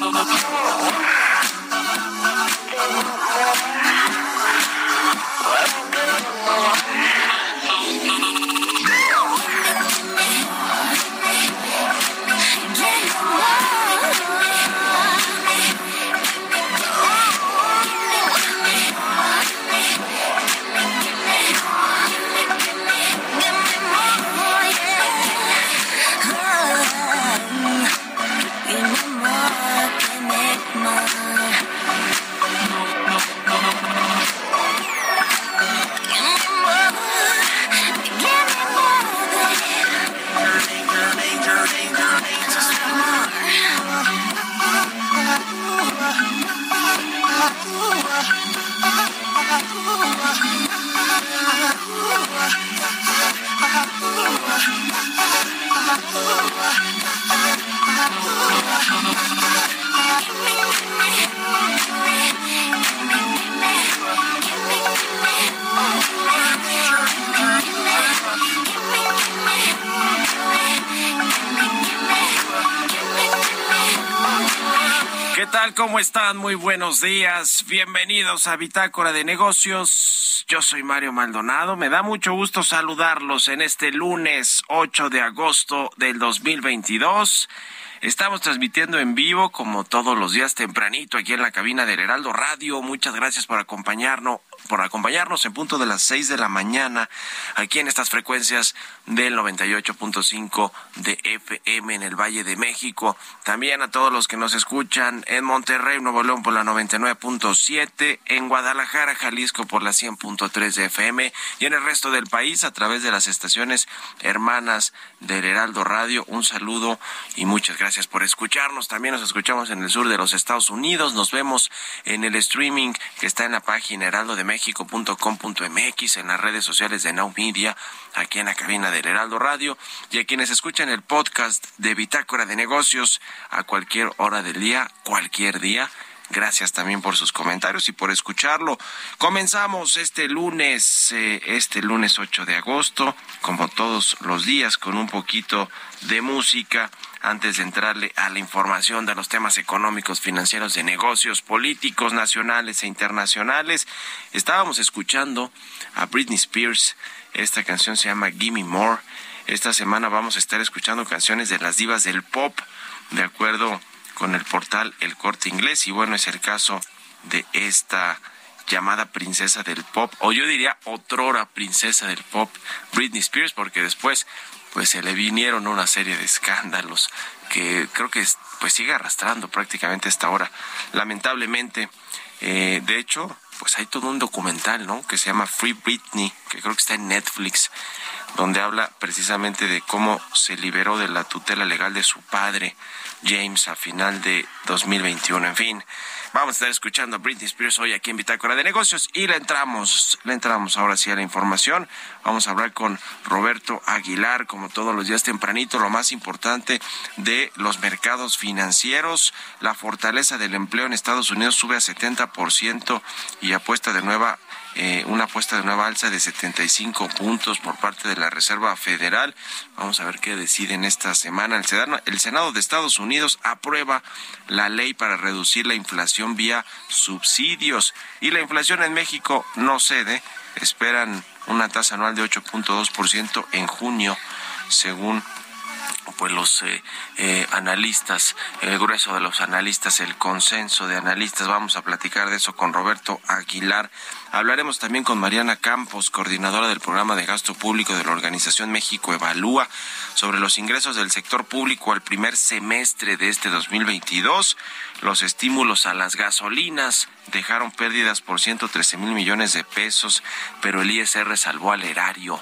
¿Qué tal? ¿Cómo están? Muy buenos días. Bienvenidos a Bitácora de Negocios. Yo soy Mario Maldonado. Me da mucho gusto saludarlos en este lunes 8 de agosto del 2022. Estamos transmitiendo en vivo, como todos los días tempranito, aquí en la cabina del Heraldo Radio. Muchas gracias por acompañarnos por acompañarnos en punto de las seis de la mañana aquí en estas frecuencias del 98.5 de FM en el Valle de México. También a todos los que nos escuchan en Monterrey, Nuevo León por la 99.7, en Guadalajara, Jalisco por la 100.3 de FM y en el resto del país a través de las estaciones hermanas del Heraldo Radio. Un saludo y muchas gracias por escucharnos. También nos escuchamos en el sur de los Estados Unidos. Nos vemos en el streaming que está en la página Heraldo de México méxico.com.mx en las redes sociales de Now Media, aquí en la cabina del Heraldo Radio, y a quienes escuchan el podcast de Bitácora de Negocios a cualquier hora del día, cualquier día. Gracias también por sus comentarios y por escucharlo. Comenzamos este lunes, eh, este lunes 8 de agosto, como todos los días, con un poquito de música antes de entrarle a la información de los temas económicos, financieros, de negocios, políticos, nacionales e internacionales. Estábamos escuchando a Britney Spears. Esta canción se llama Gimme More. Esta semana vamos a estar escuchando canciones de las divas del pop, de acuerdo con el portal El Corte Inglés. Y bueno, es el caso de esta llamada princesa del pop, o yo diría otrora princesa del pop, Britney Spears, porque después pues se le vinieron una serie de escándalos que creo que pues sigue arrastrando prácticamente hasta ahora. Lamentablemente, eh, de hecho, pues hay todo un documental, ¿no? Que se llama Free Britney, que creo que está en Netflix, donde habla precisamente de cómo se liberó de la tutela legal de su padre, James, a final de 2021. En fin, Vamos a estar escuchando a Britney Spears hoy aquí en Bitácora de Negocios y le entramos, le entramos ahora sí a la información. Vamos a hablar con Roberto Aguilar, como todos los días tempranito, lo más importante de los mercados financieros. La fortaleza del empleo en Estados Unidos sube a 70% y apuesta de nueva eh, una apuesta de nueva alza de 75 puntos por parte de la Reserva Federal. Vamos a ver qué deciden esta semana. El Senado, el Senado de Estados Unidos aprueba la ley para reducir la inflación vía subsidios y la inflación en México no cede. Esperan una tasa anual de 8.2% en junio, según pues los eh, eh, analistas, el grueso de los analistas, el consenso de analistas. Vamos a platicar de eso con Roberto Aguilar. Hablaremos también con Mariana Campos, coordinadora del programa de gasto público de la Organización México Evalúa, sobre los ingresos del sector público al primer semestre de este 2022. Los estímulos a las gasolinas dejaron pérdidas por 113 mil millones de pesos, pero el ISR salvó al erario.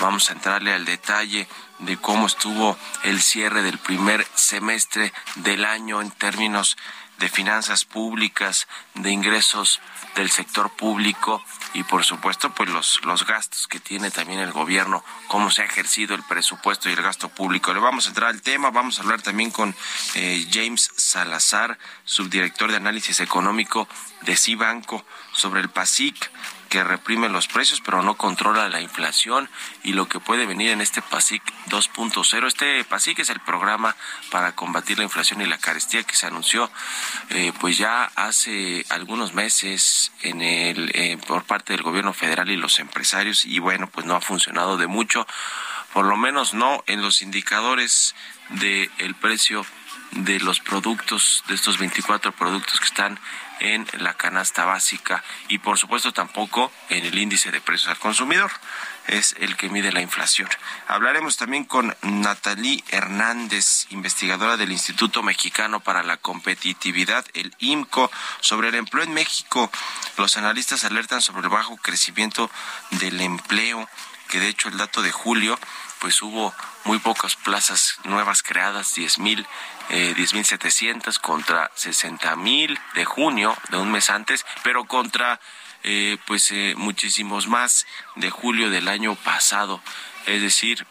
Vamos a entrarle al detalle de cómo estuvo el cierre del primer semestre del año en términos de finanzas públicas, de ingresos del sector público y por supuesto pues los, los gastos que tiene también el gobierno, cómo se ha ejercido el presupuesto y el gasto público. Le vamos a entrar al tema, vamos a hablar también con eh, James Salazar, subdirector de análisis económico de Cibanco, sobre el PASIC que reprime los precios pero no controla la inflación y lo que puede venir en este PASIC 2.0. Este PASIC es el programa para combatir la inflación y la carestía que se anunció eh, pues ya hace algunos meses en el eh, por parte del gobierno federal y los empresarios y bueno pues no ha funcionado de mucho por lo menos no en los indicadores del el precio de los productos, de estos 24 productos que están en la canasta básica y por supuesto tampoco en el índice de precios al consumidor es el que mide la inflación. Hablaremos también con Natalie Hernández, investigadora del Instituto Mexicano para la Competitividad, el IMCO, sobre el empleo en México. Los analistas alertan sobre el bajo crecimiento del empleo, que de hecho el dato de julio, pues hubo muy pocas plazas nuevas creadas, 10 mil eh, 10.700 contra 60.000 de junio, de un mes antes, pero contra eh, pues eh, muchísimos más de julio del año pasado. Es decir,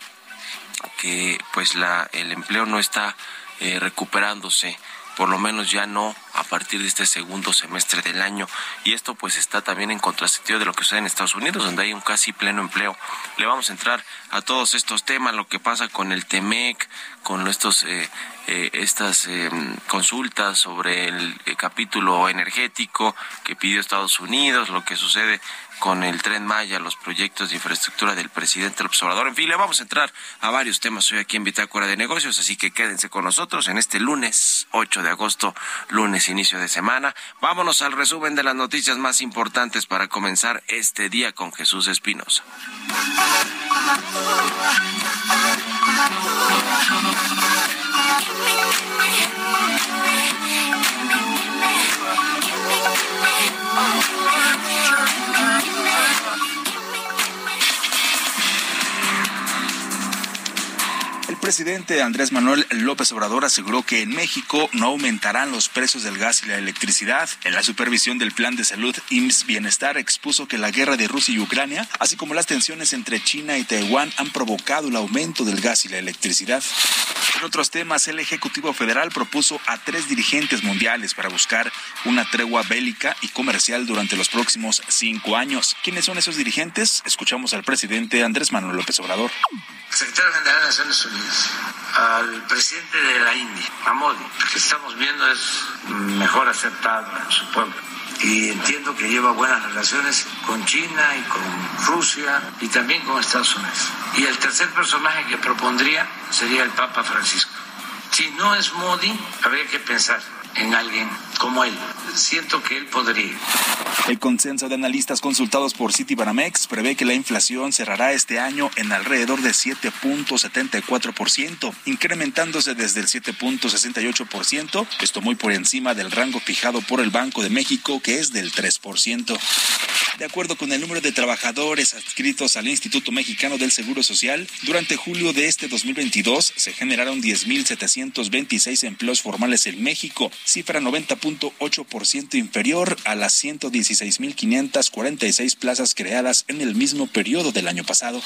que pues la, el empleo no está eh, recuperándose por lo menos ya no a partir de este segundo semestre del año. Y esto pues está también en contrasentido de lo que sucede en Estados Unidos, donde hay un casi pleno empleo. Le vamos a entrar a todos estos temas, lo que pasa con el TEMEC, con estos, eh, eh, estas eh, consultas sobre el, capítulo energético que pidió Estados Unidos, lo que sucede con el tren Maya, los proyectos de infraestructura del presidente del observador. En fin, le vamos a entrar a varios temas hoy aquí en Bitácora de Negocios, así que quédense con nosotros en este lunes 8 de agosto, lunes inicio de semana. Vámonos al resumen de las noticias más importantes para comenzar este día con Jesús Espinosa. El presidente Andrés Manuel López Obrador aseguró que en México no aumentarán los precios del gas y la electricidad. En la supervisión del Plan de Salud IMSS Bienestar expuso que la guerra de Rusia y Ucrania, así como las tensiones entre China y Taiwán, han provocado el aumento del gas y la electricidad. En otros temas, el Ejecutivo Federal propuso a tres dirigentes mundiales para buscar una tregua bélica y comercial durante los próximos cinco años. ¿Quiénes son esos dirigentes? Escuchamos al presidente Andrés Manuel López Obrador. Secretario General de Naciones Unidas, al presidente de la India, a Modi, que estamos viendo es mejor aceptado en su pueblo. Y entiendo que lleva buenas relaciones con China y con Rusia y también con Estados Unidos. Y el tercer personaje que propondría sería el Papa Francisco. Si no es Modi, habría que pensar en alguien como él. Siento que él podría. El consenso de analistas consultados por Citibanamex prevé que la inflación cerrará este año en alrededor de 7.74%, incrementándose desde el 7.68%, esto muy por encima del rango fijado por el Banco de México, que es del 3%. De acuerdo con el número de trabajadores adscritos al Instituto Mexicano del Seguro Social, durante julio de este 2022 se generaron 10.726 empleos formales en México, cifra 90.8% inferior a las 116 16.546 plazas creadas en el mismo periodo del año pasado.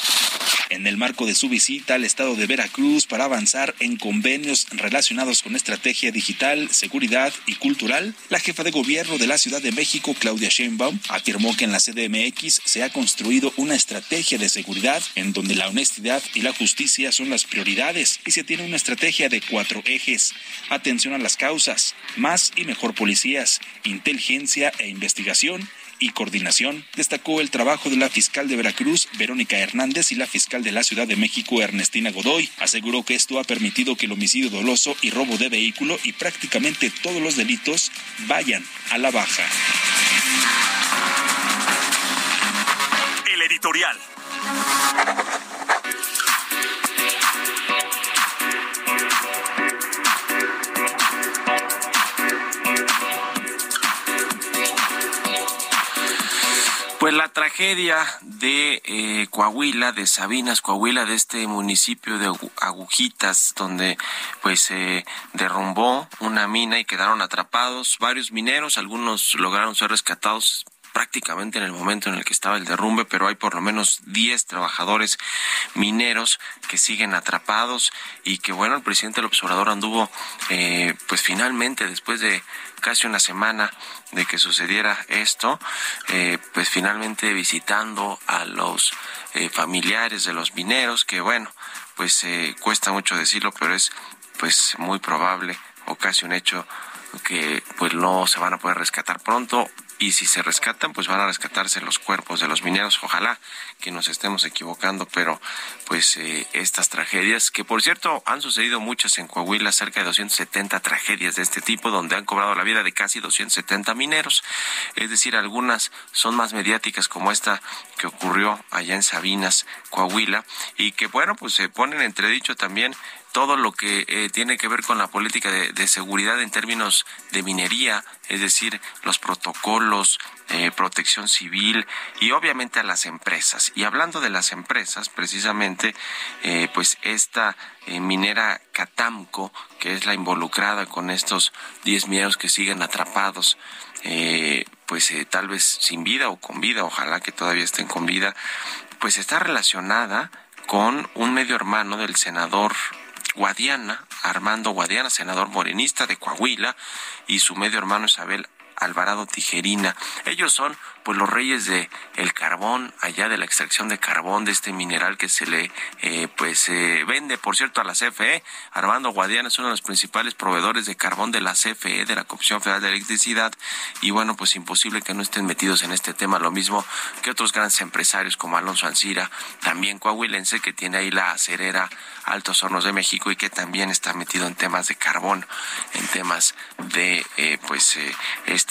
En el marco de su visita al estado de Veracruz para avanzar en convenios relacionados con estrategia digital, seguridad y cultural, la jefa de gobierno de la Ciudad de México, Claudia Sheinbaum, afirmó que en la CDMX se ha construido una estrategia de seguridad en donde la honestidad y la justicia son las prioridades y se tiene una estrategia de cuatro ejes. Atención a las causas, más y mejor policías, inteligencia e investigación y coordinación. Destacó el trabajo de la fiscal de Veracruz, Verónica Hernández, y la fiscal de la Ciudad de México, Ernestina Godoy. Aseguró que esto ha permitido que el homicidio doloso y robo de vehículo y prácticamente todos los delitos vayan a la baja. El editorial. Pues la tragedia de eh, Coahuila, de Sabinas, Coahuila, de este municipio de Agujitas, donde pues se derrumbó una mina y quedaron atrapados varios mineros, algunos lograron ser rescatados prácticamente en el momento en el que estaba el derrumbe, pero hay por lo menos 10 trabajadores mineros que siguen atrapados y que bueno, el presidente del observador anduvo eh, pues finalmente después de casi una semana de que sucediera esto, eh, pues finalmente visitando a los eh, familiares de los mineros, que bueno, pues eh, cuesta mucho decirlo, pero es pues muy probable o casi un hecho que pues no se van a poder rescatar pronto y si se rescatan, pues van a rescatarse los cuerpos de los mineros. Ojalá que nos estemos equivocando, pero pues eh, estas tragedias, que por cierto han sucedido muchas en Coahuila, cerca de 270 tragedias de este tipo, donde han cobrado la vida de casi 270 mineros. Es decir, algunas son más mediáticas como esta que ocurrió allá en Sabinas, Coahuila, y que bueno, pues se ponen entredicho también todo lo que eh, tiene que ver con la política de, seguridad en términos de minería, es decir, los protocolos, eh, protección civil y obviamente a las empresas. Y hablando de las empresas, precisamente, eh, pues esta minera Catamco, que es la involucrada con estos 10 mineros que siguen atrapados, pues tal vez sin vida o con vida, ojalá que todavía estén con vida, pues está relacionada con un medio hermano del senador Guadiana, Armando Guadiana, senador morenista de Coahuila, y su medio hermano Isabel Alvarado Tijerina. Ellos son pues los reyes de el carbón, allá de la extracción de carbón de este mineral que se le eh, pues vende, por cierto, a la CFE. Armando Guadiana es uno de los principales proveedores de carbón de la CFE, de la Comisión Federal de Electricidad, y bueno, pues imposible que no estén metidos en este tema, lo mismo que otros grandes empresarios como Alonso Ancira, también coahuilense, que tiene ahí la acerera Altos Hornos de México y que también está metido en temas de carbón, en temas de eh, pues eh,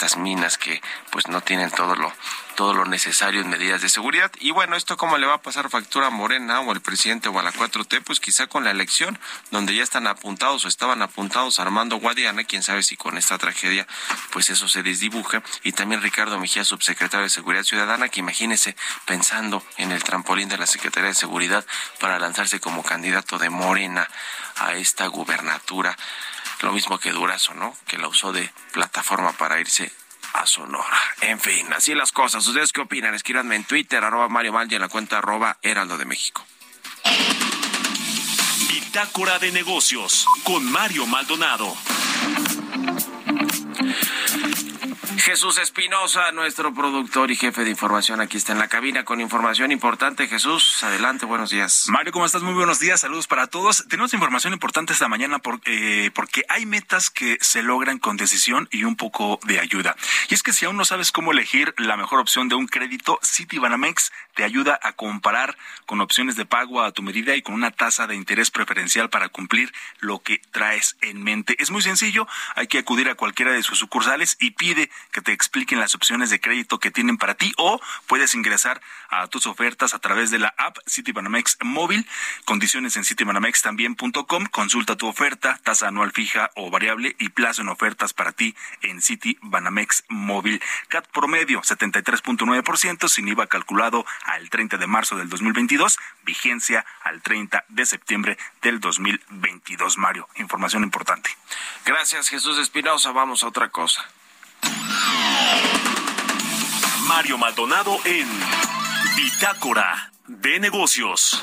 estas minas que pues no tienen todo lo todo lo necesario en medidas de seguridad. Y bueno, esto cómo le va a pasar factura a Morena o al presidente o a la 4T, pues quizá con la elección, donde ya están apuntados o estaban apuntados Armando Guadiana, quién sabe si con esta tragedia, pues eso se desdibuje, y también Ricardo Mejía, subsecretario de Seguridad Ciudadana, que imagínese pensando en el trampolín de la Secretaría de Seguridad para lanzarse como candidato de Morena a esta gubernatura. Lo mismo que Durazo, ¿no? Que la usó de plataforma para irse a Sonora. En fin, así las cosas. ¿Ustedes qué opinan? Escríbanme en Twitter, arroba Mario Mal y en la cuenta arroba Heraldo de México. Bitácora de negocios con Mario Maldonado. Jesús Espinosa, nuestro productor y jefe de información, aquí está en la cabina con información importante. Jesús, adelante, buenos días. Mario, ¿cómo estás? Muy buenos días, saludos para todos. Tenemos información importante esta mañana eh, porque hay metas que se logran con decisión y un poco de ayuda. Y es que si aún no sabes cómo elegir la mejor opción de un crédito, Citibanamex te ayuda a comparar con opciones de pago a tu medida y con una tasa de interés preferencial para cumplir lo que traes en mente. Es muy sencillo, hay que acudir a cualquiera de sus sucursales y pide que te expliquen las opciones de crédito que tienen para ti o puedes ingresar a tus ofertas a través de la app Citibanamex móvil, condiciones en citibanamex.com, consulta tu oferta, tasa anual fija o variable y plazo en ofertas para ti en Citibanamex móvil. CAT promedio 73.9% sin IVA calculado al 30 de marzo del 2022, vigencia al 30 de septiembre del 2022. Mario, información importante. Gracias Jesús Espinosa, vamos a otra cosa. Mario Maldonado en Bitácora de Negocios.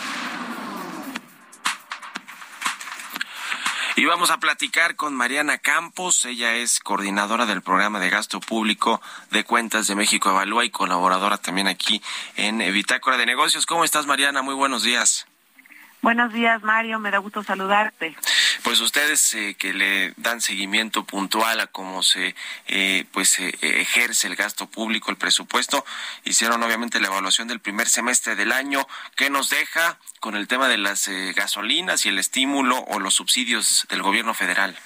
Y vamos a platicar con Mariana Campos. Ella es coordinadora del programa de gasto público de cuentas de México Evalúa y colaboradora también aquí en Bitácora de Negocios. ¿Cómo estás, Mariana? Muy buenos días. Buenos días, Mario. Me da gusto saludarte. Pues ustedes eh, que le dan seguimiento puntual a cómo se eh, pues eh, ejerce el gasto público, el presupuesto, hicieron obviamente la evaluación del primer semestre del año. ¿Qué nos deja con el tema de las gasolinas y el estímulo o los subsidios del gobierno federal?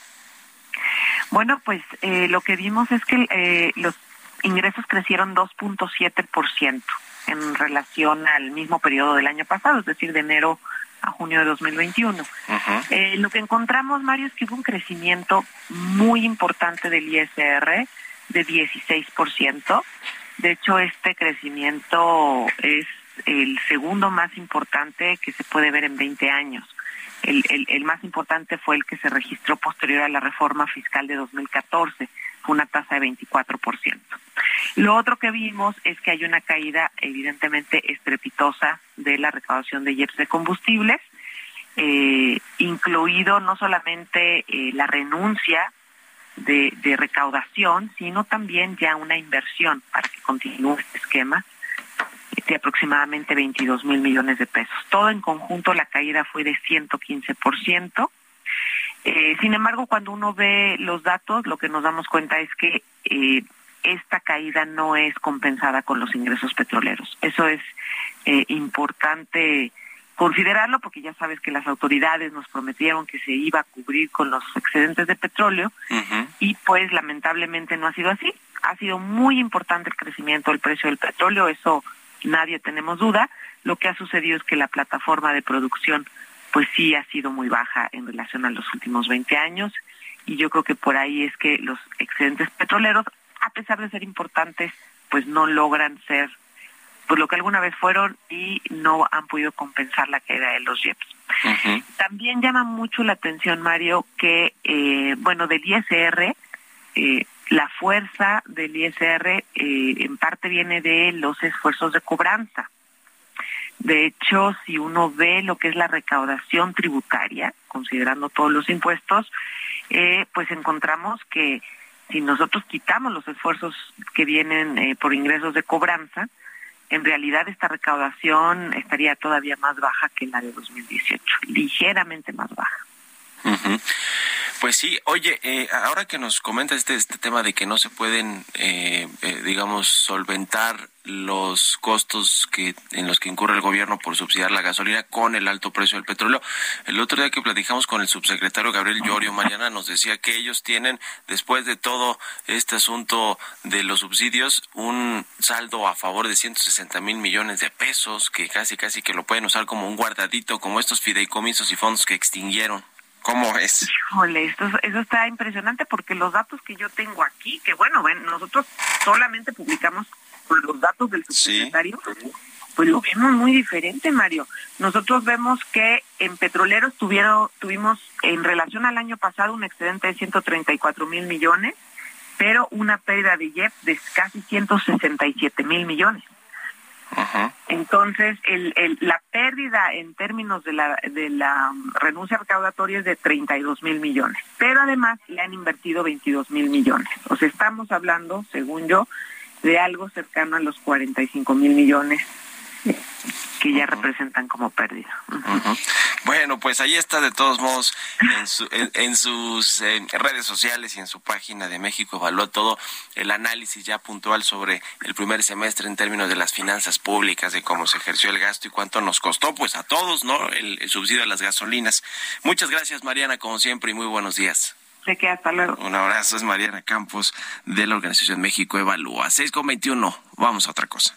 Bueno, pues lo que vimos es que los ingresos crecieron 2.7% en relación al mismo periodo del año pasado, es decir, de enero a junio de 2021. Eh, lo que encontramos, Mario, es que hubo un crecimiento muy importante del ISR de 16%. De hecho, este crecimiento es el segundo más importante que se puede ver en 20 años. El, el, el, más importante fue el que se registró posterior a la reforma fiscal de 2014, fue una tasa de 24%. Lo otro que vimos es que hay una caída evidentemente estrepitosa de la recaudación de IEPS de combustibles, eh, incluido no solamente eh, la renuncia de, de, recaudación, sino también ya una inversión para que continúe este esquema de aproximadamente 22 mil millones de pesos. Todo en conjunto la caída fue de 115%. Eh, sin embargo, cuando uno ve los datos, lo que nos damos cuenta es que eh, esta caída no es compensada con los ingresos petroleros. Eso es eh, importante considerarlo porque ya sabes que las autoridades nos prometieron que se iba a cubrir con los excedentes de petróleo y pues lamentablemente no ha sido así. Ha sido muy importante el crecimiento del precio del petróleo, eso nadie tenemos duda. Lo que ha sucedido es que la plataforma de producción pues sí ha sido muy baja en relación a los últimos 20 años y yo creo que por ahí es que los excedentes petroleros a pesar de ser importantes, pues no logran ser por lo que alguna vez fueron y no han podido compensar la caída de los JEPs. También llama mucho la atención, Mario, que, eh, bueno, del ISR, eh, la fuerza del ISR eh, en parte viene de los esfuerzos de cobranza. De hecho, si uno ve lo que es la recaudación tributaria, considerando todos los impuestos, pues encontramos que si nosotros quitamos los esfuerzos que vienen eh, por ingresos de cobranza, en realidad esta recaudación estaría todavía más baja que la de 2018, ligeramente más baja. Pues sí, oye, eh, ahora que nos comenta este, este tema de que no se pueden, eh, eh, digamos, solventar los costos que en los que incurre el gobierno por subsidiar la gasolina con el alto precio del petróleo. El otro día que platicamos con el subsecretario Gabriel Llorio Mariana nos decía que ellos tienen, después de todo este asunto de los subsidios, un saldo a favor de 160 mil millones de pesos, que casi casi que lo pueden usar como un guardadito, como estos fideicomisos y fondos que extinguieron. ¿Cómo es? Híjole, esto, eso está impresionante porque los datos que yo tengo aquí, que bueno, ven, nosotros solamente publicamos los datos del subsecretario, pues lo vemos muy diferente, Mario. Nosotros vemos que en petroleros tuvieron, tuvimos en relación al año pasado un excedente de 134 mil millones, pero una pérdida de JEP de casi 167 mil millones. Entonces, la pérdida en términos de la, de la renuncia recaudatoria es de 32 mil millones, pero además le han invertido 22 mil millones. O sea, estamos hablando, según yo, de algo cercano a los 45 mil millones que ya representan como pérdida. Bueno, pues ahí está de todos modos en, sus redes sociales y en su página de México evaluó todo el análisis ya puntual sobre el primer semestre en términos de las finanzas públicas, de cómo se ejerció el gasto y cuánto nos costó, pues a todos, ¿no? El, subsidio a las gasolinas. Muchas gracias, Mariana, como siempre, y muy buenos días. Se queda, hasta luego. Un abrazo, es Mariana Campos de la Organización México Evalúa. 6 con 21, vamos a otra cosa.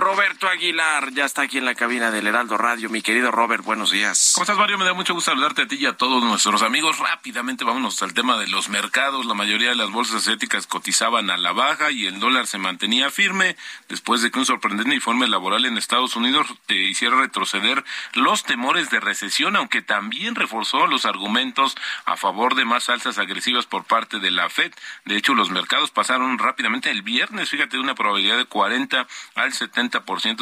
Roberto Aguilar ya está aquí en la cabina del Heraldo Radio. Mi querido Robert, buenos días. ¿Cómo estás, Mario? Me da mucho gusto saludarte a ti y a todos nuestros amigos. Rápidamente vámonos al tema de los mercados. La mayoría de las bolsas asiáticas cotizaban a la baja y el dólar se mantenía firme después de que un sorprendente informe laboral en Estados Unidos te hiciera retroceder los temores de recesión, aunque también reforzó los argumentos a favor de más alzas agresivas por parte de la Fed. De hecho, los mercados pasaron rápidamente el viernes, fíjate, de una probabilidad de 40 al 70%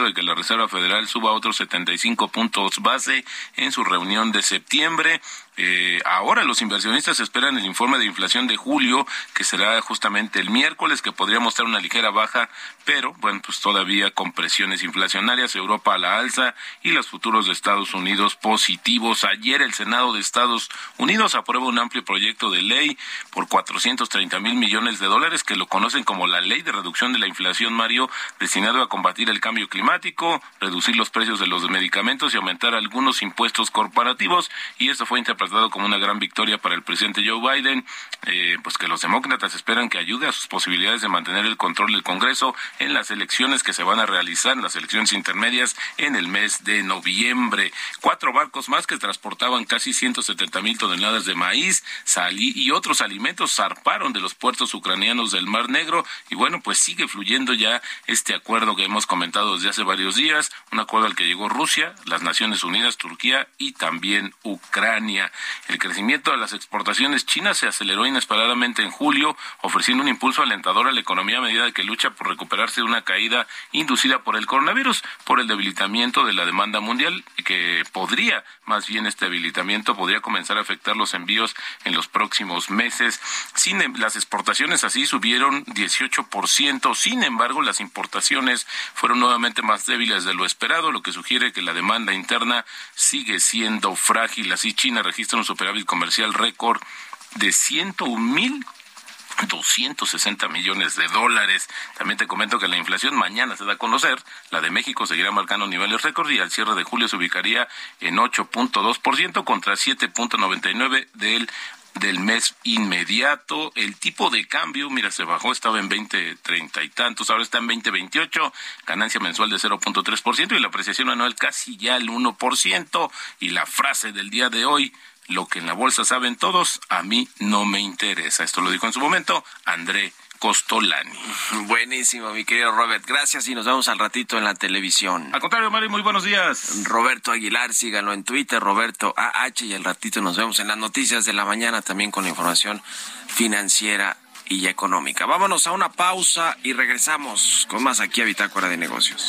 de que la Reserva Federal suba otros 75 puntos base en su reunión de septiembre. Eh, ahora los inversionistas esperan el informe de inflación de julio, que será justamente el miércoles, que podría mostrar una ligera baja, pero bueno, pues todavía con presiones inflacionarias, Europa a la alza y los futuros de Estados Unidos positivos. Ayer el Senado de Estados Unidos aprueba un amplio proyecto de ley por 430 mil millones de dólares que lo conocen como la Ley de Reducción de la Inflación, Mario, destinado a combatir el cambio climático, reducir los precios de los medicamentos y aumentar algunos impuestos corporativos. Y esto fue interpretado dado como una gran victoria para el presidente Joe Biden, eh, pues que los demócratas esperan que ayude a sus posibilidades de mantener el control del Congreso en las elecciones que se van a realizar, en las elecciones intermedias en el mes de noviembre. Cuatro barcos más que transportaban casi 170 mil toneladas de maíz, salí y otros alimentos zarparon de los puertos ucranianos del Mar Negro y bueno, pues sigue fluyendo ya este acuerdo que hemos comentado desde hace varios días, un acuerdo al que llegó Rusia, las Naciones Unidas, Turquía y también Ucrania. El crecimiento de las exportaciones chinas se aceleró inesperadamente en julio, ofreciendo un impulso alentador a la economía a medida que lucha por recuperarse de una caída inducida por el coronavirus, por el debilitamiento de la demanda mundial, que podría, más bien este debilitamiento, podría comenzar a afectar los envíos en los próximos meses. Sin, em, las exportaciones así subieron 18%, sin embargo, las importaciones fueron nuevamente más débiles de lo esperado, lo que sugiere que la demanda interna sigue siendo frágil. Así China registra un superávit comercial récord de 101 mil 260 millones de dólares. También te comento que la inflación mañana se da a conocer. La de México seguirá marcando niveles récord y al cierre de julio se ubicaría en 8.2% contra 7.99% del del mes inmediato. El tipo de cambio, mira, se bajó, estaba en 20, 30 y tantos, ahora está en 20, 28, ganancia mensual de 0.3% y la apreciación anual casi ya el 1%. Y la frase del día de hoy, lo que en la bolsa saben todos, a mí no me interesa. Esto lo dijo en su momento André Costolani. Buenísimo, mi querido Robert. Gracias y nos vemos al ratito en la televisión. Al contrario, Mari, muy buenos días. Roberto Aguilar, síganlo en Twitter, Roberto AH, y al ratito nos vemos en las noticias de la mañana también con la información financiera y económica. Vámonos a una pausa y regresamos con más aquí a Bitácora de Negocios.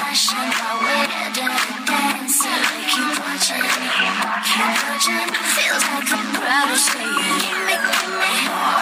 passion, but we didn't dance. They keep watching me, keep watching. Feels like I'm proud of saying, give me, give me more.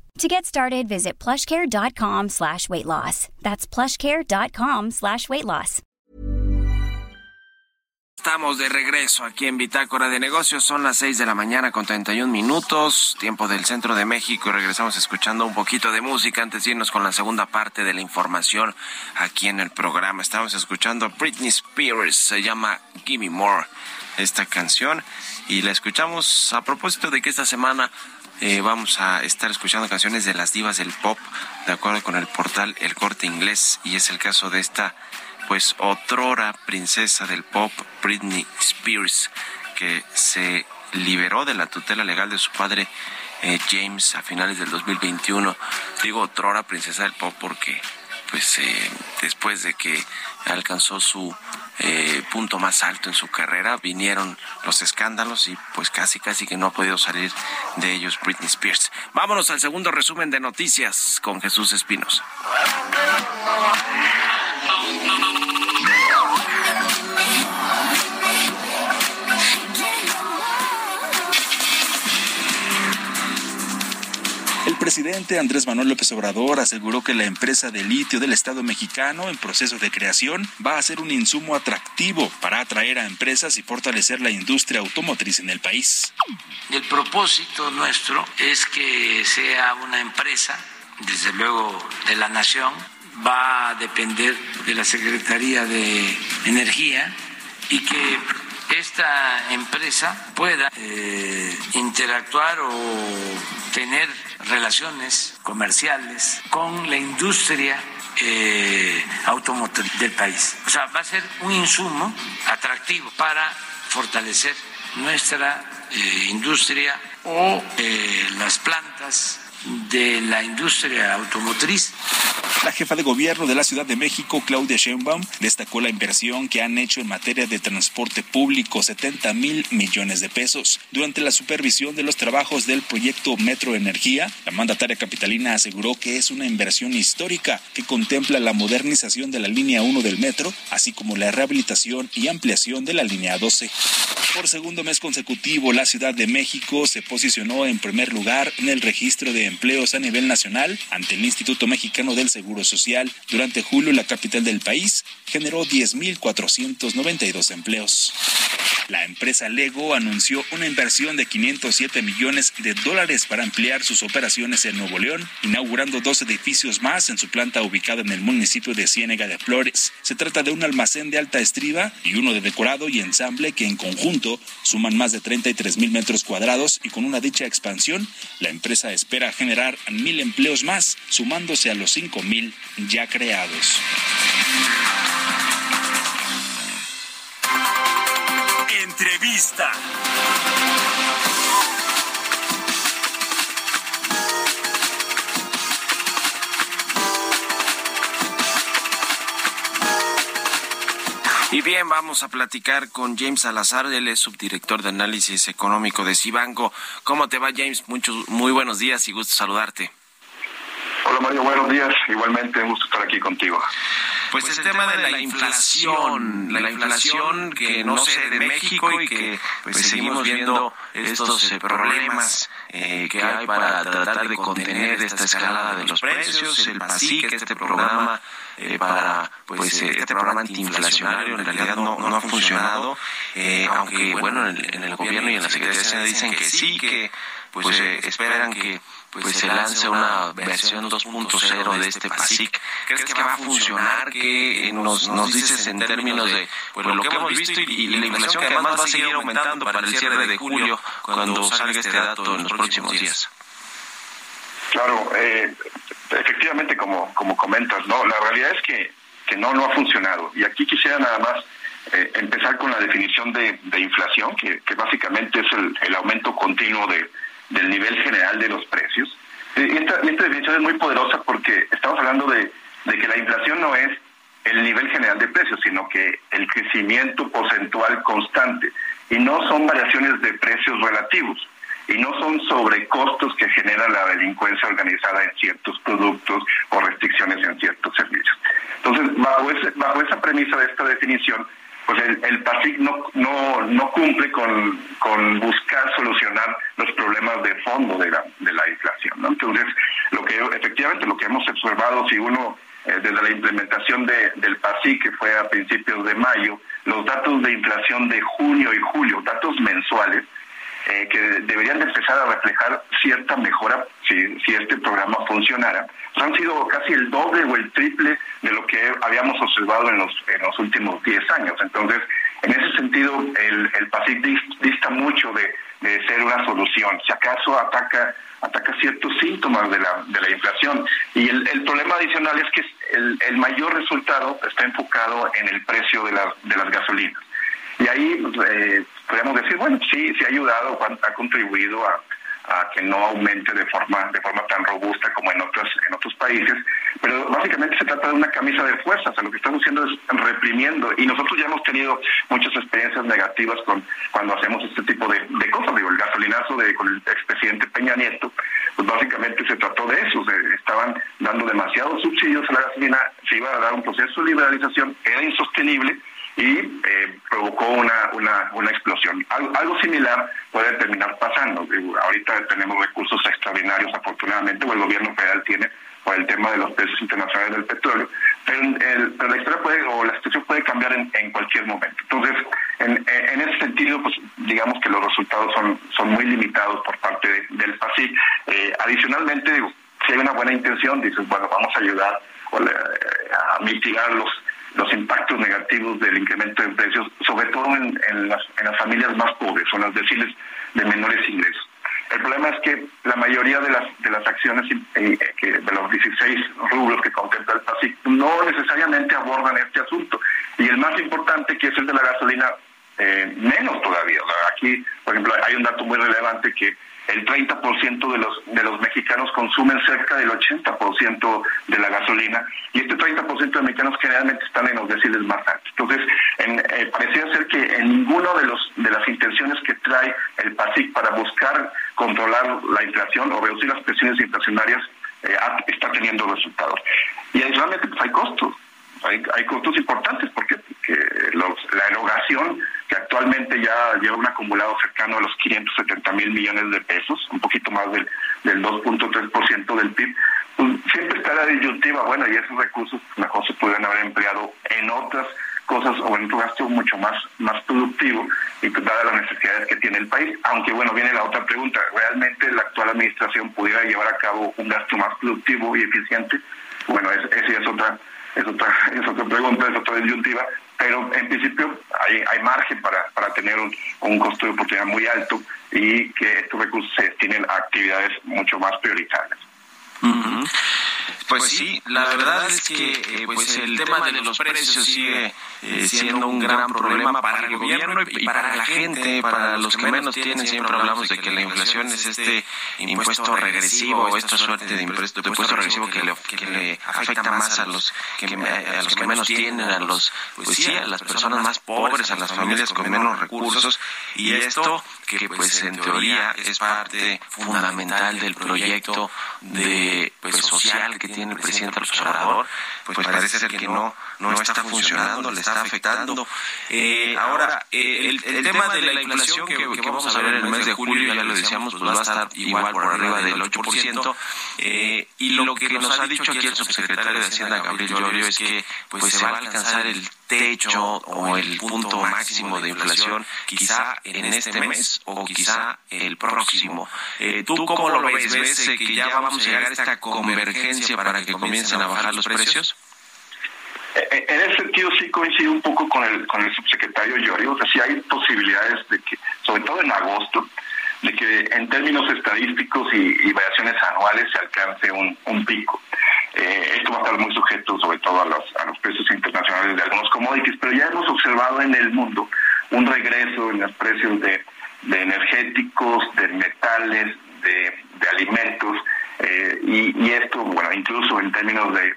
To get started, visit plushcare.com weight loss. That's plushcare.com weight loss. Estamos de regreso aquí en Bitácora de Negocios. Son las 6 de la mañana con 31 minutos, tiempo del centro de México. Regresamos escuchando un poquito de música antes de irnos con la segunda parte de la información aquí en el programa. Estamos escuchando Britney Spears, se llama Gimme More esta canción. Y la escuchamos a propósito de que esta semana eh, vamos a estar escuchando canciones de las divas del pop, de acuerdo con el portal El Corte Inglés. Y es el caso de esta pues otrora princesa del pop, Britney Spears, que se liberó de la tutela legal de su padre eh, James a finales del 2021. Digo otrora princesa del pop porque pues eh, después de que alcanzó su eh, punto más alto en su carrera vinieron los escándalos y pues casi casi que no ha podido salir de ellos Britney Spears. Vámonos al segundo resumen de noticias con Jesús Espinos. Presidente Andrés Manuel López Obrador aseguró que la empresa de litio del Estado mexicano en proceso de creación va a ser un insumo atractivo para atraer a empresas y fortalecer la industria automotriz en el país. El propósito nuestro es que sea una empresa, desde luego de la nación, va a depender de la Secretaría de Energía y que esta empresa pueda eh, interactuar o tener relaciones comerciales con la industria eh, automotriz del país. O sea, va a ser un insumo atractivo para fortalecer nuestra eh, industria o eh, las plantas de la industria automotriz. La jefa de gobierno de la Ciudad de México, Claudia Sheinbaum, destacó la inversión que han hecho en materia de transporte público, 70 mil millones de pesos. Durante la supervisión de los trabajos del proyecto Metro Energía, la mandataria capitalina aseguró que es una inversión histórica que contempla la modernización de la línea 1 del metro, así como la rehabilitación y ampliación de la línea 12. Por segundo mes consecutivo, la Ciudad de México se posicionó en primer lugar en el registro de empleos a nivel nacional ante el Instituto Mexicano del Seguro Social. Durante julio, la capital del país generó 10.492 empleos. La empresa Lego anunció una inversión de 507 millones de dólares para ampliar sus operaciones en Nuevo León, inaugurando dos edificios más en su planta ubicada en el municipio de Ciénega de Flores. Se trata de un almacén de alta estriba y uno de decorado y ensamble que en conjunto suman más de 33 mil metros cuadrados y con una dicha expansión, la empresa espera generar mil empleos más, sumándose a los 5 mil ya creados. Entrevista. Bien, vamos a platicar con James Salazar, él es subdirector de análisis económico de Cibanco. ¿Cómo te va, James? Muchos, muy buenos días y gusto saludarte. Hola Mario, buenos días. Igualmente, un gusto estar aquí contigo. Pues, el, tema, de la inflación, la inflación que no sé de México y que pues seguimos viendo estos eh, problemas eh, que hay para tratar de contener esta escalada de los precios, el PASIC, este programa eh, para pues este programa antiinflacionario en realidad no, no ha funcionado, aunque bueno en el, en el gobierno y en la Secretaría de dicen que sí, que pues esperan que pues se lance una versión 2.0 de este PASIC. ¿Crees que va a funcionar? ¿Qué nos, nos dices en términos de pues, lo que hemos visto y, la inflación que además va a seguir aumentando para el cierre de julio cuando salga este dato en los próximos días? Claro, eh, efectivamente, como, como comentas, no, la realidad es que, que no, no ha funcionado. Y aquí quisiera nada más eh, empezar con la definición de, de inflación, que, que básicamente es el aumento continuo de, del nivel general de los precios. Eh, esta, esta definición es muy poderosa porque estamos hablando de, de que la inflación no es el nivel general de precios, sino que el crecimiento porcentual constante y no son variaciones de precios relativos. y no son sobrecostos que genera la delincuencia organizada en ciertos productos o restricciones en ciertos servicios. Entonces, bajo, ese, bajo esa premisa de esta definición, pues el, el PASIC no, no, no cumple con, buscar solucionar los problemas de fondo de la, de la inflación. Entonces, lo que efectivamente lo que hemos observado, si uno eh, desde la implementación de, del PASIC, que fue a principios de mayo, los datos de inflación de junio y julio, datos mensuales, eh, que deberían de empezar a reflejar cierta mejora si, si este programa funcionara, han sido casi el doble o el triple de lo que habíamos observado en los, en los últimos 10 años. Entonces, en ese sentido, el, el PASIC dista mucho de, de ser una solución. Si acaso ataca ataca ciertos síntomas de la, de la inflación. Y el, el problema adicional es que el, el, mayor resultado está enfocado en el precio de, la, de las gasolinas. Y ahí eh, podemos decir, bueno, sí, sí ha ayudado, ha contribuido a, a que no aumente de forma de forma tan robusta como en otros en otros países pero básicamente se trata de una camisa de fuerzas lo que estamos haciendo es reprimiendo y nosotros ya hemos tenido muchas experiencias negativas con cuando hacemos este tipo de, de cosas digo el gasolinazo de con el expresidente Peña Nieto pues básicamente se trató de eso se estaban dando demasiados subsidios a la gasolina se iba a dar un proceso de liberalización era insostenible y eh, provocó una, una, una explosión. Algo, algo, similar puede terminar pasando. Ahorita tenemos recursos extraordinarios, afortunadamente, o el gobierno federal tiene por el tema de los precios internacionales del petróleo, pero, la historia puede, o la situación puede cambiar en, cualquier momento. Entonces, en, en, ese sentido, pues digamos que los resultados son, son muy limitados por parte de, del PASIC. Eh, adicionalmente, digo, si hay una buena intención, dices, bueno, vamos a ayudar a mitigar los los impactos negativos del incremento de precios, sobre todo en, en, las, en las familias más pobres o en las deciles de menores ingresos. El problema es que la mayoría de las de las acciones eh, que, de los 16 rubros que contempla el PASIC no necesariamente abordan este asunto. Y el más importante, que es el de la gasolina, eh, menos todavía. Aquí, por ejemplo, hay un dato muy relevante que el 30% de los, de los mexicanos consumen cerca del 80% de la gasolina y este 30% de mexicanos generalmente están en los deciles más altos. Entonces, en, eh, parecía ser que en ninguno de, los, de las intenciones que trae el PASIC para buscar controlar la inflación o reducir las presiones inflacionarias eh, está teniendo resultados. Y adicionalmente pues, hay costos hay, costos importantes porque, los, la erogación que actualmente ya lleva un acumulado cercano a los 570 mil millones de pesos, un poquito más del, del 2.3% del PIB, pues siempre está la disyuntiva, bueno, y esos recursos mejor se pueden haber empleado en otras cosas o en un gasto mucho más, más productivo y pues, dadas las necesidades que tiene el país. Aunque bueno, viene la otra pregunta, ¿realmente la actual administración pudiera llevar a cabo un gasto más productivo y eficiente? Bueno, esa es otra es otra, es otra pregunta, es otra disyuntiva, pero en principio hay, hay margen para, para tener un, un costo de oportunidad muy alto y que estos recursos se destinen a actividades mucho más prioritarias. Uh. Pues sí, la verdad es que eh, pues el tema de los precios sigue eh, siendo un gran problema para el gobierno y para la gente, para los que menos tienen. Siempre hablamos de que la inflación es este impuesto regresivo, esta suerte de impuesto, de impuesto regresivo que le, que le afecta más a los que a los que menos tienen, a los pues sí, a las personas más pobres, a las familias con menos recursos y esto que pues en teoría es parte fundamental del proyecto de pues social que tiene el presidente López Obrador, pues parece ser que no no está funcionando, le está afectando. Eh, ahora, eh, el, el, tema de la inflación que, que, vamos a ver en el mes de julio, ya lo decíamos, pues va a estar igual por arriba del 8%. Eh, y lo que nos ha dicho aquí el subsecretario de Hacienda, Gabriel Llorio, es que pues se va a alcanzar el techo o el punto máximo de inflación quizá en este mes o quizá el próximo. Eh, ¿Tú cómo lo ves? ¿Ves que ya vamos a llegar a esta convergencia para que comiencen a bajar los precios? En ese sentido sí coincido un poco con el con el subsecretario Llorio, o sea, sí hay posibilidades de que, sobre todo en agosto, de que en términos estadísticos y, y variaciones anuales se alcance un, un pico. Eh, esto va a estar muy sujeto sobre todo a los, a los precios internacionales de algunos commodities, pero ya hemos observado en el mundo un regreso en los precios de, de energéticos, de metales, de, de alimentos, eh, y, esto, bueno, incluso en términos de, del,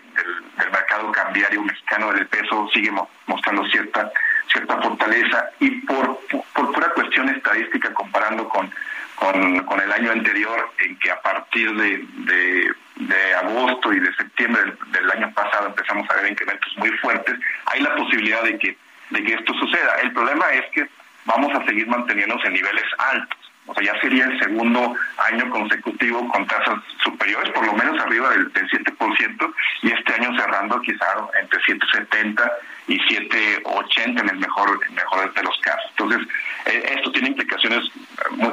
del, mercado cambiario mexicano, el peso sigue mo mostrando cierta cierta fortaleza y por, por pura cuestión estadística comparando con, con, el año anterior, en que a partir de, de, agosto y de septiembre del, año pasado empezamos a ver incrementos muy fuertes, hay la posibilidad de que, de que esto suceda. El problema es que vamos a seguir manteniéndonos en niveles altos. O sea, ya sería el segundo año consecutivo con tasas superiores, por lo menos arriba del, del 7%, y este año cerrando quizá entre 770 y 780 en el mejor, mejor de los casos. Entonces, eh, esto tiene implicaciones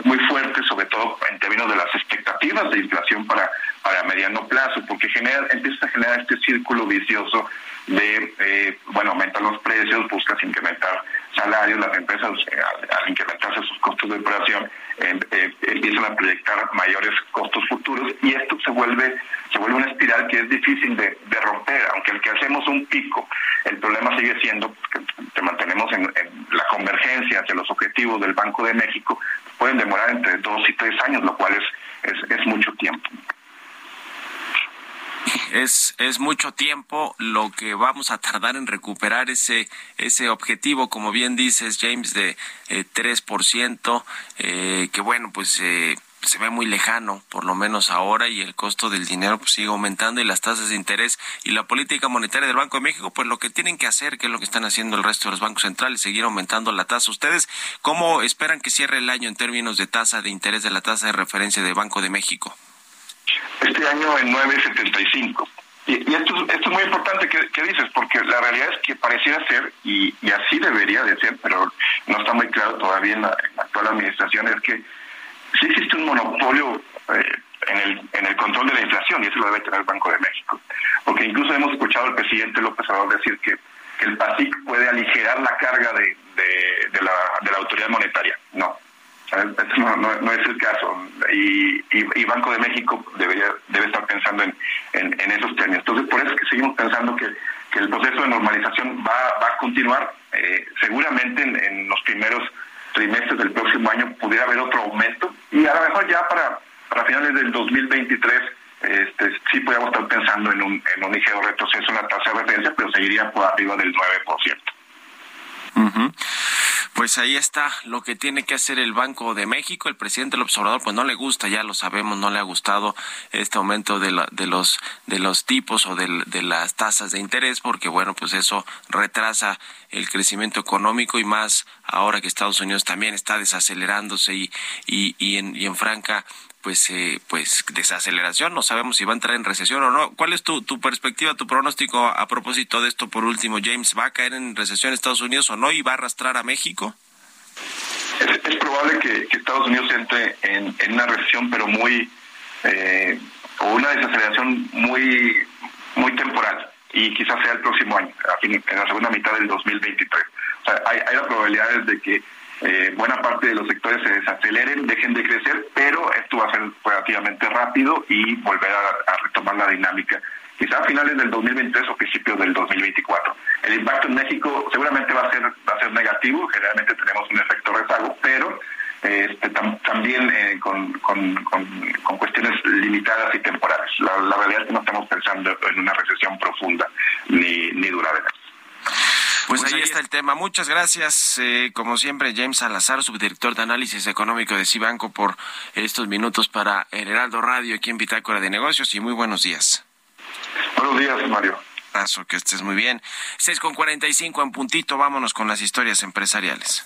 muy, fuertes, sobre todo en términos de las expectativas de inflación para, para mediano plazo, porque genera, empieza a generar este círculo vicioso de, eh, bueno, aumentar los precios, buscas incrementar salarios, las empresas eh, al, incrementarse sus costos de operación em, eh, empiezan a proyectar mayores costos futuros y esto se vuelve se vuelve una espiral que es difícil de, romper, aunque el que hacemos un pico, el problema sigue siendo que mantenemos en, la convergencia hacia los objetivos del Banco de México, pueden demorar entre dos y tres años, lo cual es, es mucho tiempo es, es mucho tiempo lo que vamos a tardar en recuperar ese, ese objetivo, como bien dices, James, de eh, 3%, eh, que bueno, pues eh, se ve muy lejano, por lo menos ahora, y el costo del dinero pues, sigue aumentando y las tasas de interés y la política monetaria del Banco de México, pues lo que tienen que hacer, que es lo que están haciendo el resto de los bancos centrales, seguir aumentando la tasa. ¿Ustedes cómo esperan que cierre el año en términos de tasa de interés de la tasa de referencia del Banco de México? Este año en 9.75. Y, y esto, esto es muy importante que, dices, porque la realidad es que pareciera ser, y, así debería de ser, pero no está muy claro todavía en la, actual administración, es que sí existe un monopolio eh, en, el, en el control de la inflación, y eso lo debe tener el Banco de México. Porque incluso hemos escuchado al presidente López Obrador decir que, el PASIC puede aligerar la carga de, de, la, de la autoridad monetaria. No, no, es el caso. Y, y, Banco de México debería debe estar pensando en, en, esos términos. Entonces, por eso es que seguimos pensando que, que el proceso de normalización va, va a continuar. Eh, seguramente en, los primeros trimestres del próximo año pudiera haber otro aumento y a lo mejor ya para, para finales del 2023 este, sí podríamos estar pensando en un, en un ligero retroceso en la tasa de referencia, pero seguiría por arriba del 9%. Pues ahí está lo que tiene que hacer el Banco de México. El presidente del observador pues no le gusta, ya lo sabemos, no le ha gustado este aumento de, de los de los tipos o de, de, las tasas de interés porque bueno, pues eso retrasa el crecimiento económico y más ahora que Estados Unidos también está desacelerándose y, y, y, en, y en franca pues eh, pues desaceleración no sabemos si va a entrar en recesión o no. Cuál es tu, tu perspectiva tu pronóstico a propósito de esto por último James va a caer en recesión Estados Unidos o no y va a arrastrar a México es, probable que, Estados Unidos entre en, una recesión pero muy eh, o una desaceleración muy muy temporal y quizás sea el próximo año en la segunda mitad del 2023 o sea, hay, hay las probabilidades de que eh, buena parte de los sectores se desaceleren, dejen de crecer, pero esto va a ser relativamente rápido y volver a, retomar la dinámica quizá a finales del 2023 o principios del 2024. El impacto en México seguramente va a ser va a ser negativo, generalmente tenemos un efecto rezago, pero este, también eh, con, con, con, cuestiones limitadas y temporales. La, la, realidad es que no estamos pensando en una recesión profunda ni, ni duradera. Pues, ahí está el tema. Muchas gracias, eh, como siempre, James Salazar, subdirector de análisis económico de Cibanco, por estos minutos para el Heraldo Radio aquí en Bitácora de Negocios y muy buenos días. Buenos días, Mario. Paso, que estés muy bien. 6 con 45 en puntito, vámonos con las historias empresariales.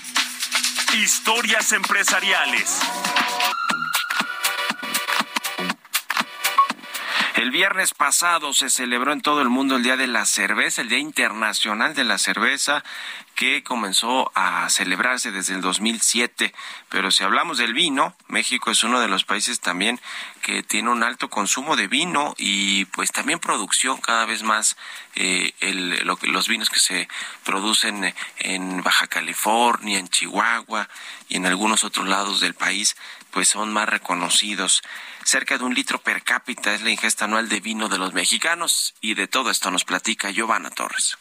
Historias empresariales. El viernes pasado se celebró en todo el mundo el Día de la Cerveza, el Día Internacional de la Cerveza, que comenzó a celebrarse desde el 2007. Pero si hablamos del vino, México es uno de los países también que tiene un alto consumo de vino y pues también producción cada vez más eh, el, lo, los vinos que se producen en Baja California, en Chihuahua y en algunos otros lados del país pues son más reconocidos. Cerca de un litro per cápita es la ingesta anual de vino de los mexicanos y de todo esto nos platica Giovanna Torres.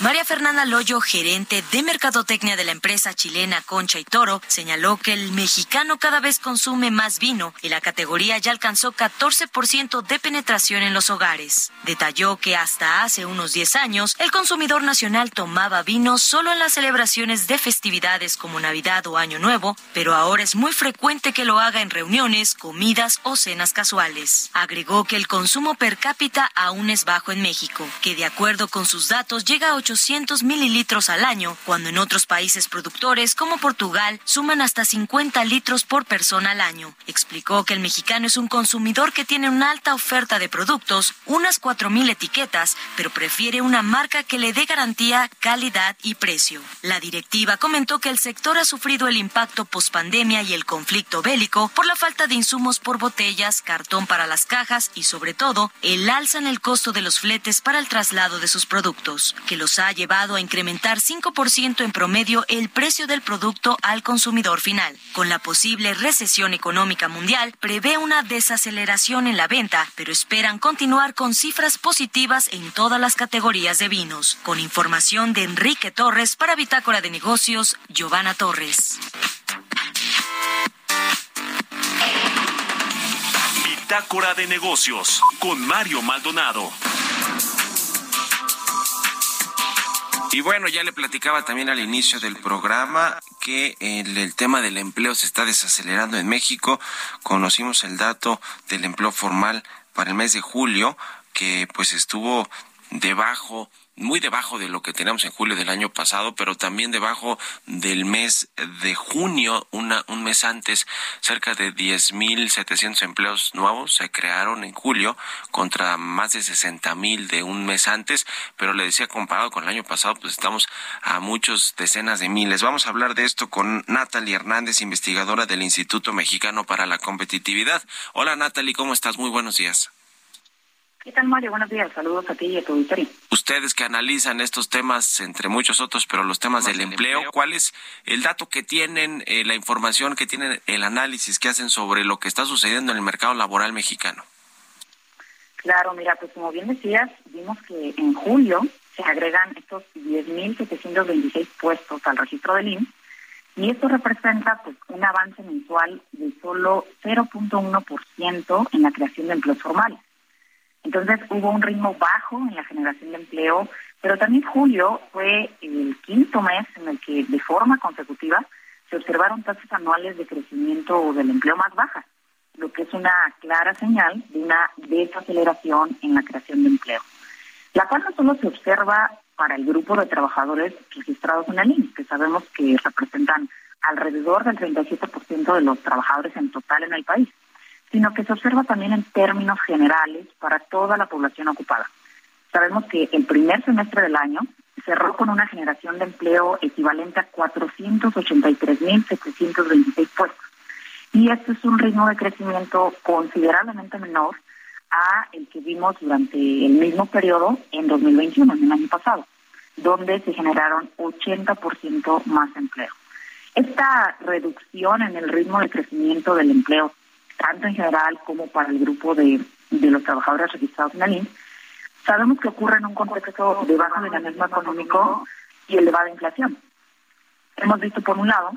María Fernanda Loyo, gerente de mercadotecnia de la empresa chilena Concha y Toro, señaló que el mexicano cada vez consume más vino y la categoría ya alcanzó 14% de penetración en los hogares. Detalló que hasta hace unos 10 años el consumidor nacional tomaba vino solo en las celebraciones de festividades como Navidad o Año Nuevo, pero ahora es muy frecuente que lo haga en reuniones, comidas o cenas casuales. Agregó que el consumo per cápita aún es bajo en México, que de acuerdo con sus datos llega a 800 mililitros al año, cuando en otros países productores como Portugal suman hasta 50 litros por persona al año. Explicó que el mexicano es un consumidor que tiene una alta oferta de productos, unas 4.000 etiquetas, pero prefiere una marca que le dé garantía, calidad y precio. La directiva comentó que el sector ha sufrido el impacto pospandemia y el conflicto bélico por la falta de insumos por botellas, cartón para las cajas y sobre todo el alza en el costo de los fletes para el traslado de sus productos, que los ha llevado a incrementar 5% en promedio el precio del producto al consumidor final. Con la posible recesión económica mundial, prevé una desaceleración en la venta, pero esperan continuar con cifras positivas en todas las categorías de vinos. Con información de Enrique Torres para Bitácora de Negocios, Giovanna Torres. Bitácora de Negocios con Mario Maldonado. Y bueno, ya le platicaba también al inicio del programa que el, el, tema del empleo se está desacelerando en México. Conocimos el dato del empleo formal para el mes de julio, que pues estuvo debajo muy debajo de lo que teníamos en julio del año pasado, pero también debajo del mes de junio, una, un mes antes, cerca de 10.700 empleos nuevos se crearon en julio contra más de 60.000 de un mes antes, pero le decía comparado con el año pasado, pues estamos a muchos decenas de miles. Vamos a hablar de esto con Natalie Hernández, investigadora del Instituto Mexicano para la Competitividad. Hola Natalie, ¿cómo estás? Muy buenos días. ¿Qué tal, Mario? Buenos días. Saludos a ti y a tu auditorio. Ustedes que analizan estos temas, entre muchos otros, pero los temas del empleo, ¿cuál es el dato que tienen, eh, la información que tienen, el análisis que hacen sobre lo que está sucediendo en el mercado laboral mexicano? Claro, mira, pues como bien decías, vimos que en julio se agregan estos 10.726 puestos al registro del IMSS y esto representa pues un avance mensual de solo 0.1% en la creación de empleos formales. Entonces hubo un ritmo bajo en la generación de empleo, pero también julio fue el quinto mes en el que de forma consecutiva se observaron tasas anuales de crecimiento del empleo más bajas, lo que es una clara señal de una desaceleración en la creación de empleo, la cual no solo se observa para el grupo de trabajadores registrados en el INS, que sabemos que representan alrededor del 37% de los trabajadores en total en el país, sino que se observa también en términos generales para toda la población ocupada. Sabemos que el primer semestre del año cerró con una generación de empleo equivalente a 483.726 puestos. Y este es un ritmo de crecimiento considerablemente menor a el que vimos durante el mismo periodo en 2021, en el año pasado, donde se generaron 80% más empleo. Esta reducción en el ritmo de crecimiento del empleo tanto en general como para el grupo de, de los trabajadores registrados en la LIN, sabemos que ocurre en un contexto de bajo dinamismo económico y elevada inflación. Hemos visto, por un lado,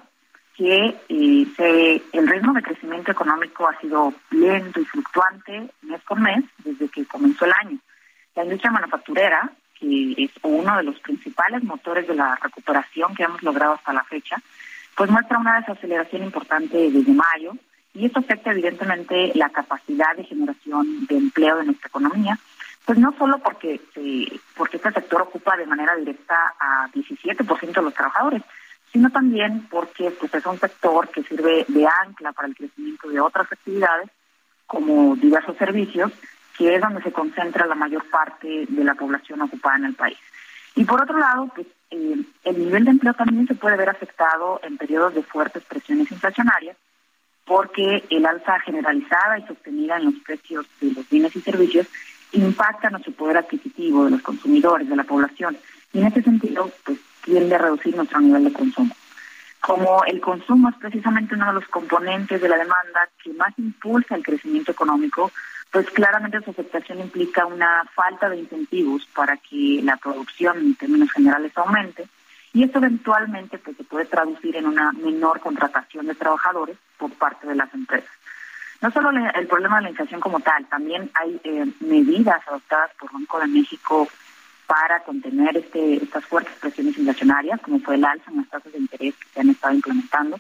que eh, se, el ritmo de crecimiento económico ha sido lento y fluctuante mes por mes desde que comenzó el año. La industria manufacturera, que es uno de los principales motores de la recuperación que hemos logrado hasta la fecha, pues muestra una desaceleración importante desde mayo, y esto afecta evidentemente la capacidad de generación de empleo de nuestra economía, pues no solo porque, porque este sector ocupa de manera directa a 17% de los trabajadores, sino también porque pues, es un sector que sirve de ancla para el crecimiento de otras actividades, como diversos servicios, que es donde se concentra la mayor parte de la población ocupada en el país. Y por otro lado, pues, eh, el nivel de empleo también se puede ver afectado en periodos de fuertes presiones inflacionarias, porque el alza generalizada y sostenida en los precios de los bienes y servicios impacta nuestro poder adquisitivo de los consumidores, de la población, y en ese sentido, pues tiende a reducir nuestro nivel de consumo. Como el consumo es precisamente uno de los componentes de la demanda que más impulsa el crecimiento económico, pues claramente su afectación implica una falta de incentivos para que la producción en términos generales aumente y esto eventualmente pues, se puede traducir en una menor contratación de trabajadores por parte de las empresas. No solo el problema de la inflación como tal, también hay eh, medidas adoptadas por Banco de México para contener este, estas fuertes presiones inflacionarias, como fue el alza en las tasas de interés que se han estado implementando,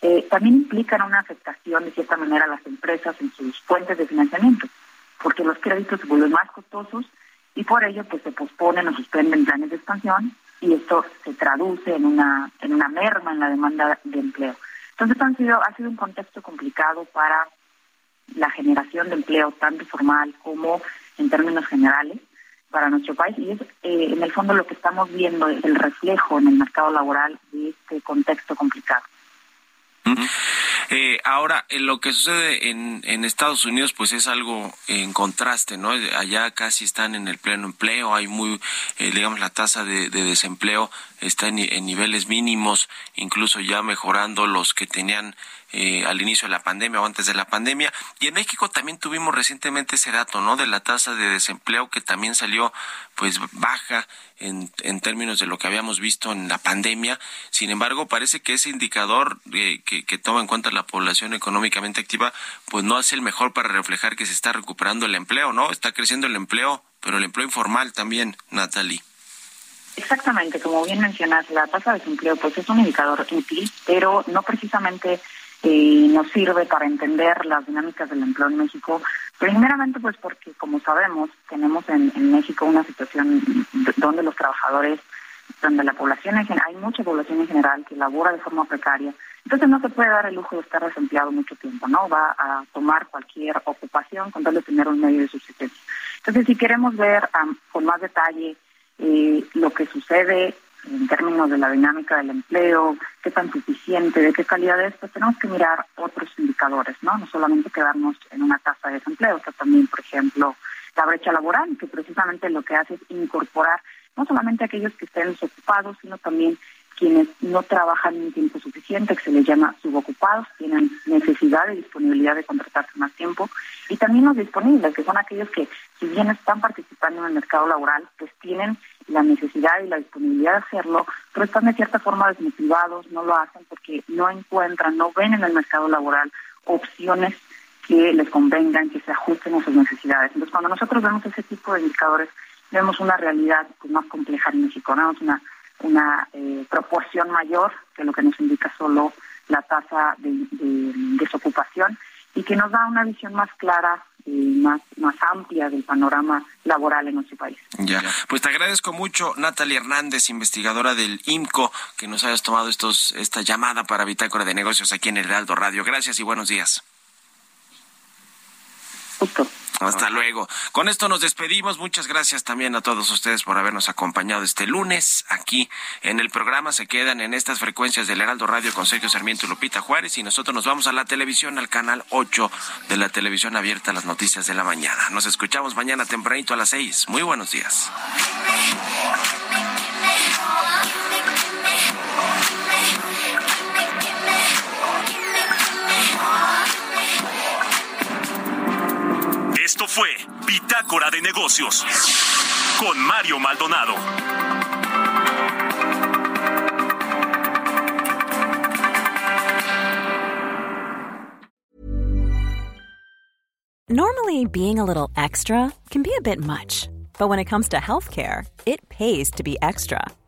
eh, también implican una afectación de cierta manera a las empresas en sus fuentes de financiamiento, porque los créditos se vuelven más costosos y por ello pues se posponen o suspenden planes de expansión y esto se traduce en una en una merma en la demanda de empleo. Entonces han sido, ha sido un contexto complicado para la generación de empleo, tanto formal como en términos generales para nuestro país y es eh, en el fondo lo que estamos viendo es el reflejo en el mercado laboral de este contexto complicado. Eh, ahora, en lo que sucede en, en, Estados Unidos, pues es algo en contraste, ¿no? Allá casi están en el pleno empleo, hay muy, eh, digamos, la tasa de, desempleo está en, niveles mínimos, incluso ya mejorando los que tenían eh, al inicio de la pandemia o antes de la pandemia. Y en México también tuvimos recientemente ese dato, ¿no? De la tasa de desempleo que también salió, pues, baja en, en términos de lo que habíamos visto en la pandemia. Sin embargo, parece que ese indicador que, que toma en cuenta la población económicamente activa, pues no hace el mejor para reflejar que se está recuperando el empleo, ¿no? Está creciendo el empleo, pero el empleo informal también, Natalie. Exactamente, como bien mencionas, la tasa de desempleo pues es un indicador útil, pero no precisamente eh, nos sirve para entender las dinámicas del empleo en México. Primeramente pues porque como sabemos tenemos en, en México una situación donde los trabajadores, donde la población en hay mucha población en general que labora de forma precaria entonces no se puede dar el lujo de estar desempleado mucho tiempo, ¿no? Va a tomar cualquier ocupación con tal de tener un medio de subsistencia. Entonces, si queremos ver con más detalle eh, lo que sucede en términos de la dinámica del empleo, qué tan suficiente, de qué calidad es, pues tenemos que mirar otros indicadores, ¿no? No solamente quedarnos en una tasa de desempleo, que también, por ejemplo, la brecha laboral, que precisamente lo que hace es incorporar no solamente aquellos que estén desocupados, sino también quienes no trabajan en tiempo suficiente, que se les llama subocupados, tienen necesidad de disponibilidad de contratarse más tiempo, y también los disponibles, que son aquellos que, si bien están participando en el mercado laboral, pues tienen la necesidad y la disponibilidad de hacerlo, pero están de cierta forma desmotivados, no lo hacen porque no encuentran, no ven en el mercado laboral opciones que les convengan, que se ajusten a sus necesidades. Entonces, cuando nosotros vemos ese tipo de indicadores, vemos una realidad pues, más compleja en México, ¿no? una una eh, proporción mayor que lo que nos indica solo la tasa de, desocupación y que nos da una visión más clara y más, más amplia del panorama laboral en nuestro país. Ya, pues te agradezco mucho, Natalia Hernández, investigadora del IMCO, que nos hayas tomado estos, esta llamada para Bitácora de Negocios aquí en el Heraldo Radio. Gracias y buenos días. Hasta luego. Con esto nos despedimos. Muchas gracias también a todos ustedes por habernos acompañado este lunes aquí en el programa. Se quedan en estas frecuencias del Heraldo Radio con Sergio Sarmiento y Lupita Juárez y nosotros nos vamos a la televisión, al canal 8 de la televisión abierta, las noticias de la mañana. Nos escuchamos mañana tempranito a las 6. Muy buenos días. Esto fue Bitácora de Negocios con Mario Maldonado. Normally, being a little extra can be a bit much, but when it comes to healthcare, it pays to be extra